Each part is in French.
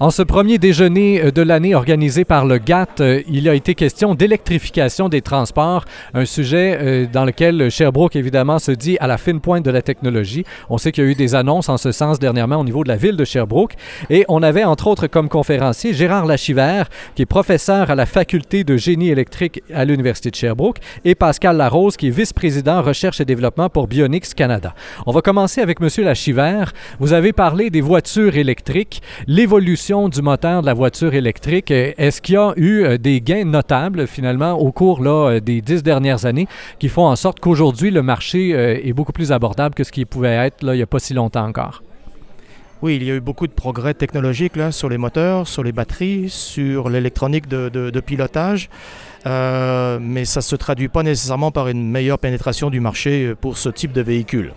En ce premier déjeuner euh, de l'année organisé par le GATT, euh, il a été question d'électrification des transports, un sujet euh, dans lequel Sherbrooke évidemment se dit à la fine pointe de la technologie. On sait qu'il y a eu des annonces en ce sens dernièrement au niveau de la ville de Sherbrooke et on avait entre autres comme conférencier Gérard Lachivert qui est professeur à la faculté de génie électrique à l'Université de Sherbrooke et Pascal Larose qui est vice-président recherche et développement pour Bionix Canada. On va commencer avec monsieur Lachivert. Vous avez parlé des voitures électriques, l'évolution du moteur de la voiture électrique, euh, est-ce qu'il y a eu euh, des gains notables finalement au cours là, euh, des dix dernières années qui font en sorte qu'aujourd'hui le marché est beaucoup plus abordable que ce qui pouvait être là, il n'y a pas si longtemps encore? Oui, il y a eu beaucoup de progrès technologiques sur les moteurs, sur les batteries, sur l'électronique de, pilotage, mais ça ne se traduit pas nécessairement par une meilleure pénétration du marché pour ce type de véhicule.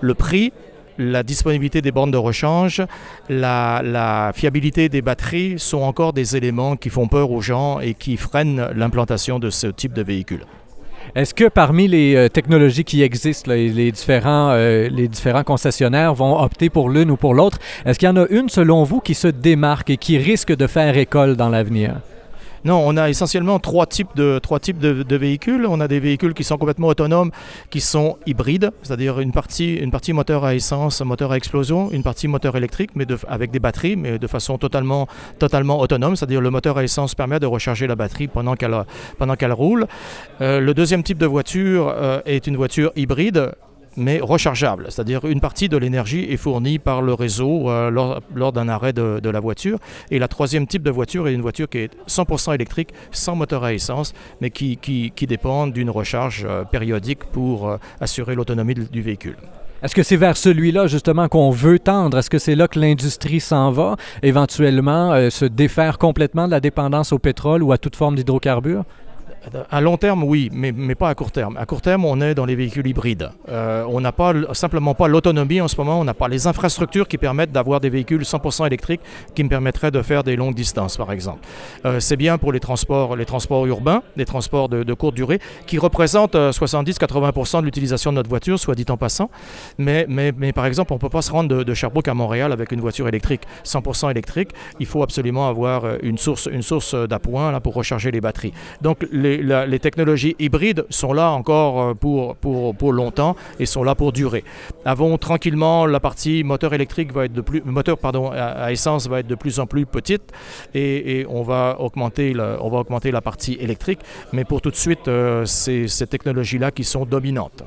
Le prix la disponibilité des bornes de rechange, la, fiabilité des batteries sont encore des éléments qui font peur aux gens et qui freinent l'implantation de ce type de véhicule. Est-ce que parmi les euh, technologies qui existent, les, différents, euh, les différents concessionnaires vont opter pour l'une ou pour l'autre, est-ce qu'il y en a une selon vous qui se démarque et qui risque de faire école dans l'avenir? Non, on a essentiellement trois types, de, trois types de, véhicules. On a des véhicules qui sont complètement autonomes, qui sont hybrides, c'est-à-dire une partie, une partie moteur à essence, moteur à explosion, une partie moteur électrique, mais avec des batteries, mais de façon totalement, totalement autonome, c'est-à-dire le moteur à essence permet de recharger la batterie pendant qu'elle, pendant qu'elle roule. Euh, le deuxième type de voiture euh, est une voiture hybride mais rechargeable. C'est-à-dire une partie de l'énergie est fournie par le réseau euh, lors, d'un arrêt de, la voiture. Et la troisième type de voiture est une voiture qui est 100% électrique, sans moteur à essence, mais qui, qui, dépend d'une recharge euh, périodique pour euh, assurer l'autonomie du véhicule. Est-ce que c'est vers celui-là justement qu'on veut tendre? Est-ce que c'est là que l'industrie s'en va, éventuellement se défaire complètement de la dépendance au pétrole ou à toute forme d'hydrocarbures? À long terme, oui, mais, mais, pas à court terme. À court terme, on est dans les véhicules hybrides. Euh, on n'a pas simplement pas l'autonomie en ce moment, on n'a pas les infrastructures qui permettent d'avoir des véhicules 100% électriques qui me permettraient de faire des longues distances, par exemple. Euh, c'est bien pour les transports, les transports urbains, les transports de, courte durée, qui représentent 70-80% euh, de l'utilisation de notre voiture, soit dit en passant. Mais, mais, mais par exemple, on ne peut pas se rendre de, Sherbrooke à Montréal avec une voiture électrique 100% électrique. Il faut absolument avoir une source, une source d'appoint pour recharger les batteries. Donc, les, les, technologies hybrides sont là encore euh, pour, pour, pour, longtemps et sont là pour durer. Avons tranquillement la partie moteur électrique va être de plus, moteur pardon, à, essence va être de plus en plus petite et, on, va augmenter on va augmenter la partie électrique, mais pour tout de suite, euh, c'est ces technologies-là qui sont dominantes.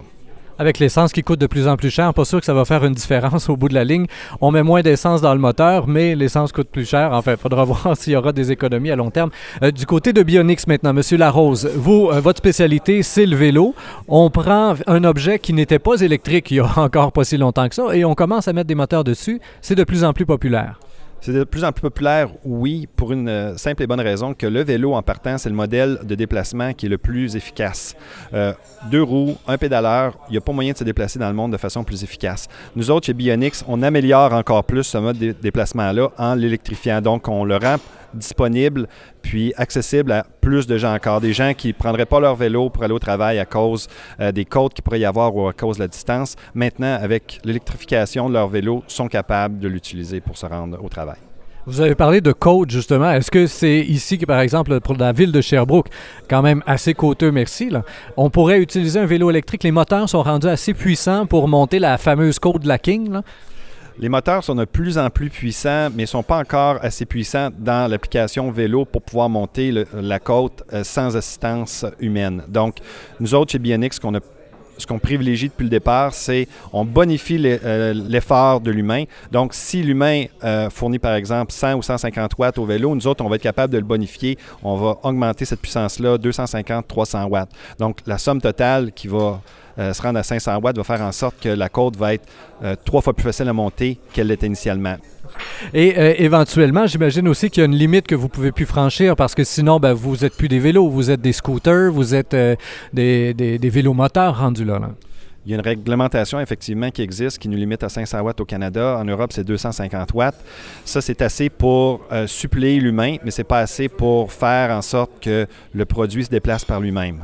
Avec l'essence qui coûte de plus en plus cher, pas sûr que ça va faire une différence au bout de la ligne. On met moins d'essence dans le moteur, mais l'essence coûte plus cher. Enfin, il faudra voir s'il y aura des économies à long terme. Euh, du côté de Bionix maintenant, Monsieur Larose, vous, euh, votre spécialité, c'est le vélo. On prend un objet qui n'était pas électrique il y a encore pas si longtemps que ça et on commence à mettre des moteurs dessus. C'est de plus en plus populaire. C'est de plus en plus populaire, oui, pour une euh, simple et bonne raison que le vélo en partant, c'est le modèle de déplacement qui est le plus efficace. Euh, deux roues, un pédaleur, il n'y a pas moyen de se déplacer dans le monde de façon plus efficace. Nous autres, chez Bionix, on améliore encore plus ce mode de déplacement-là en l'électrifiant. Donc, on le rend disponible puis accessible à plus de gens encore. Des gens qui ne prendraient pas leur vélo pour aller au travail à cause euh, des côtes qu'il pourrait y avoir ou à cause de la distance. Maintenant, avec l'électrification de leur vélo, sont capables de l'utiliser pour se rendre au travail. Vous avez parlé de côte, justement. Est-ce que c'est ici que, par exemple, pour la ville de Sherbrooke, quand même assez coûteux, merci, on pourrait utiliser un vélo électrique? Les moteurs sont rendus assez puissants pour monter la fameuse côte de la King. Les moteurs sont de plus en plus puissants, mais ne sont pas encore assez puissants dans l'application vélo pour pouvoir monter la côte euh, sans assistance humaine. Donc, nous autres, chez Bionix, ce qu'on a ce qu'on privilégie depuis le départ, c'est on bonifie euh, l'effort de l'humain. Donc, si l'humain euh, fournit par exemple 100 ou 150 watts au vélo, nous autres, on va être capable de le bonifier. On va augmenter cette puissance-là, 250, 300 watts. Donc, la somme totale qui va euh, se rendre à 500 watts va faire en sorte que la côte va être euh, trois fois plus facile à monter qu'elle l'était initialement. Et euh, éventuellement, j'imagine aussi qu'il y a une limite que vous pouvez plus franchir parce que sinon, ben, vous n'êtes plus des vélos, vous êtes des scooters, vous êtes des, des, vélos moteurs rendus là, Il y a une réglementation effectivement qui existe qui nous limite à 500 watts au Canada. En Europe, c'est 250 watts. Ça, c'est assez pour suppléer l'humain, mais c'est pas assez pour faire en sorte que le produit se déplace par lui-même.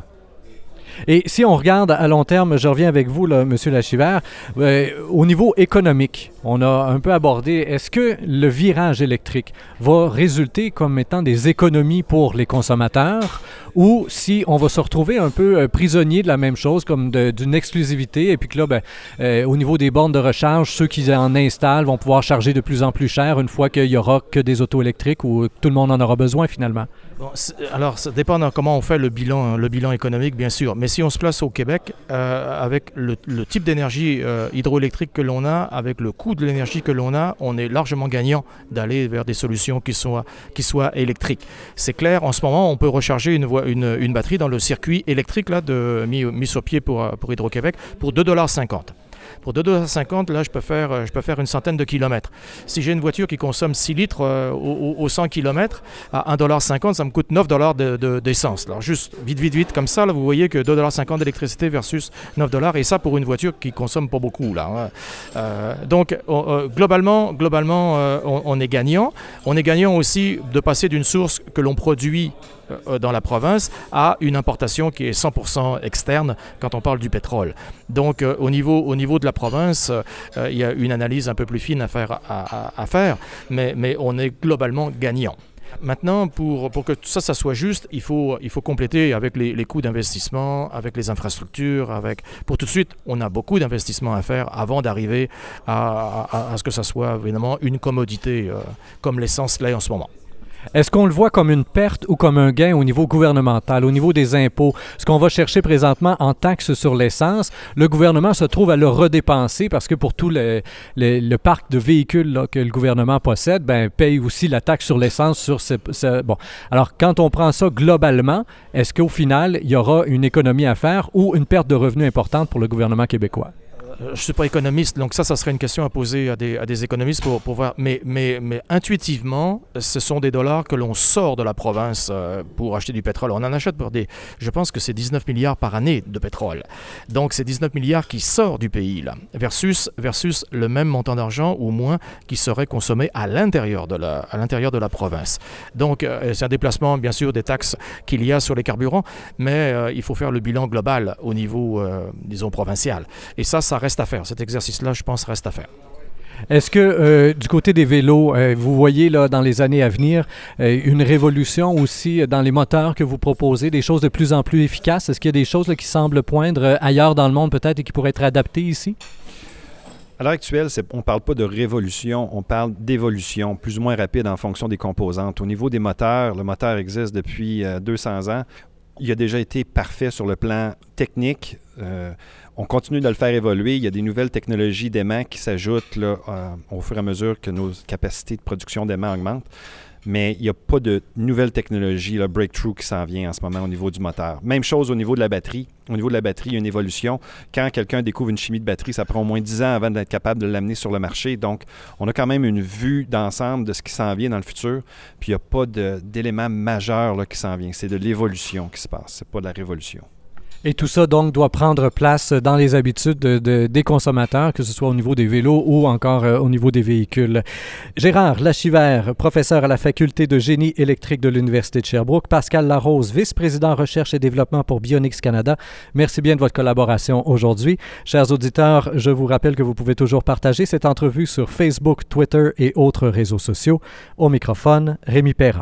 Et si on regarde à long terme, je reviens avec vous, là, M. Lachiver, euh, au niveau économique, on a un peu abordé, est-ce que le virage électrique va résulter comme étant des économies pour les consommateurs ou si on va se retrouver un peu euh, prisonnier de la même chose, comme d'une exclusivité, et puis que là, ben, euh, au niveau des bornes de recharge, ceux qui en installent vont pouvoir charger de plus en plus cher une fois qu'il n'y aura que des autos électriques ou tout le monde en aura besoin finalement? Alors, ça dépend de comment on fait le bilan, le bilan économique, bien sûr. Mais si on se place au Québec, euh, avec le, type d'énergie hydroélectrique que l'on a, avec le coût de l'énergie que l'on a, on est largement gagnant d'aller vers des solutions qui soient, qui soient électriques. C'est clair, en ce moment, on peut recharger une, une, une batterie dans le circuit électrique là, de, mis, mis sur pied pour, pour Hydro-Québec pour 2,50 pour 2,50 là, je peux, faire, euh, je peux faire une centaine de kilomètres. Si j'ai une voiture qui consomme 6 litres euh, au, 100 km, à 1,50 ça me coûte 9 dollars d'essence. De, Alors juste vite, vite, vite, comme ça, là, vous voyez que 2,50 d'électricité versus 9 dollars, et ça pour une voiture qui consomme pas beaucoup. Là, hein. euh, donc globalement, globalement on, on, est gagnant. On est gagnant aussi de passer d'une source que l'on produit dans la province à une importation qui est 100% externe quand on parle du pétrole. Donc au, niveau, au niveau de la province, euh, il y a une analyse un peu plus fine à faire, mais, mais on est globalement gagnant. Maintenant, pour, pour, que tout ça, ça soit juste, il faut, il faut compléter avec les, coûts d'investissement, avec les infrastructures, avec... Pour tout de suite, on a beaucoup d'investissements à faire avant d'arriver à, à, ce que ça soit évidemment une commodité euh, comme l'essence l'est en ce moment. Est-ce qu'on le voit comme une perte ou comme un gain au niveau gouvernemental, au niveau des impôts? Ce qu'on va chercher présentement en taxes sur l'essence, le gouvernement se trouve à le redépenser parce que pour tout le, le, parc de véhicules que le gouvernement possède, ben, paye aussi la taxe sur l'essence sur ce, Bon. Alors, quand on prend ça globalement, est-ce qu'au final, il y aura une économie à faire ou une perte de revenus importante pour le gouvernement québécois? Euh, je ne suis pas économiste, donc ça, ça serait une question à poser à des, économistes pour, pour, voir. Mais, intuitivement, ce sont des dollars que l'on sort de la province euh, pour acheter du pétrole. On en achète pour des. Je pense que c'est 19 milliards par année de pétrole. Donc c'est 19 milliards qui sort du pays, là, versus, versus le même montant d'argent ou moins qui serait consommé à l'intérieur de la, à l'intérieur de la province. Donc euh, c'est un déplacement, bien sûr, des taxes qu'il y a sur les carburants, mais il faut faire le bilan global au niveau, disons, provincial. Et ça, ça reste reste à faire. Cet exercice-là, je pense, reste à faire. Est-ce que euh, du côté des vélos, euh, vous voyez là, dans les années à venir euh, une révolution aussi dans les moteurs que vous proposez, des choses de plus en plus efficaces? Est-ce qu'il y a des choses qui semblent poindre ailleurs dans le monde peut-être et qui pourraient être adaptées ici? À l'heure actuelle, on ne parle pas de révolution, on parle d'évolution plus ou moins rapide en fonction des composantes. Au niveau des moteurs, le moteur existe depuis 200 ans. Il a déjà été parfait sur le plan technique on continue de le faire évoluer. Il y a des nouvelles technologies d'aimants qui s'ajoutent euh, au fur et à mesure que nos capacités de production d'aimants augmentent. Mais il n'y a pas de nouvelle technologie, le breakthrough qui s'en vient en ce moment au niveau du moteur. Même chose au niveau de la batterie. Au niveau de la batterie, il y a une évolution. Quand quelqu'un découvre une chimie de batterie, ça prend au moins 10 ans avant d'être capable de l'amener sur le marché. Donc, on a quand même une vue d'ensemble de ce qui s'en vient dans le futur. Puis, il n'y a pas d'élément majeur qui s'en vient. C'est de l'évolution qui se passe. C'est pas de la révolution. Et tout ça, donc, doit prendre place dans les habitudes des consommateurs, que ce soit au niveau des vélos ou encore euh, au niveau des véhicules. Gérard Lachiver, professeur à la Faculté de génie électrique de l'Université de Sherbrooke, Pascal Larose, vice-président recherche et développement pour Bionix Canada, merci bien de votre collaboration aujourd'hui. Chers auditeurs, je vous rappelle que vous pouvez toujours partager cette entrevue sur Facebook, Twitter et autres réseaux sociaux. Au microphone, Rémi Perra.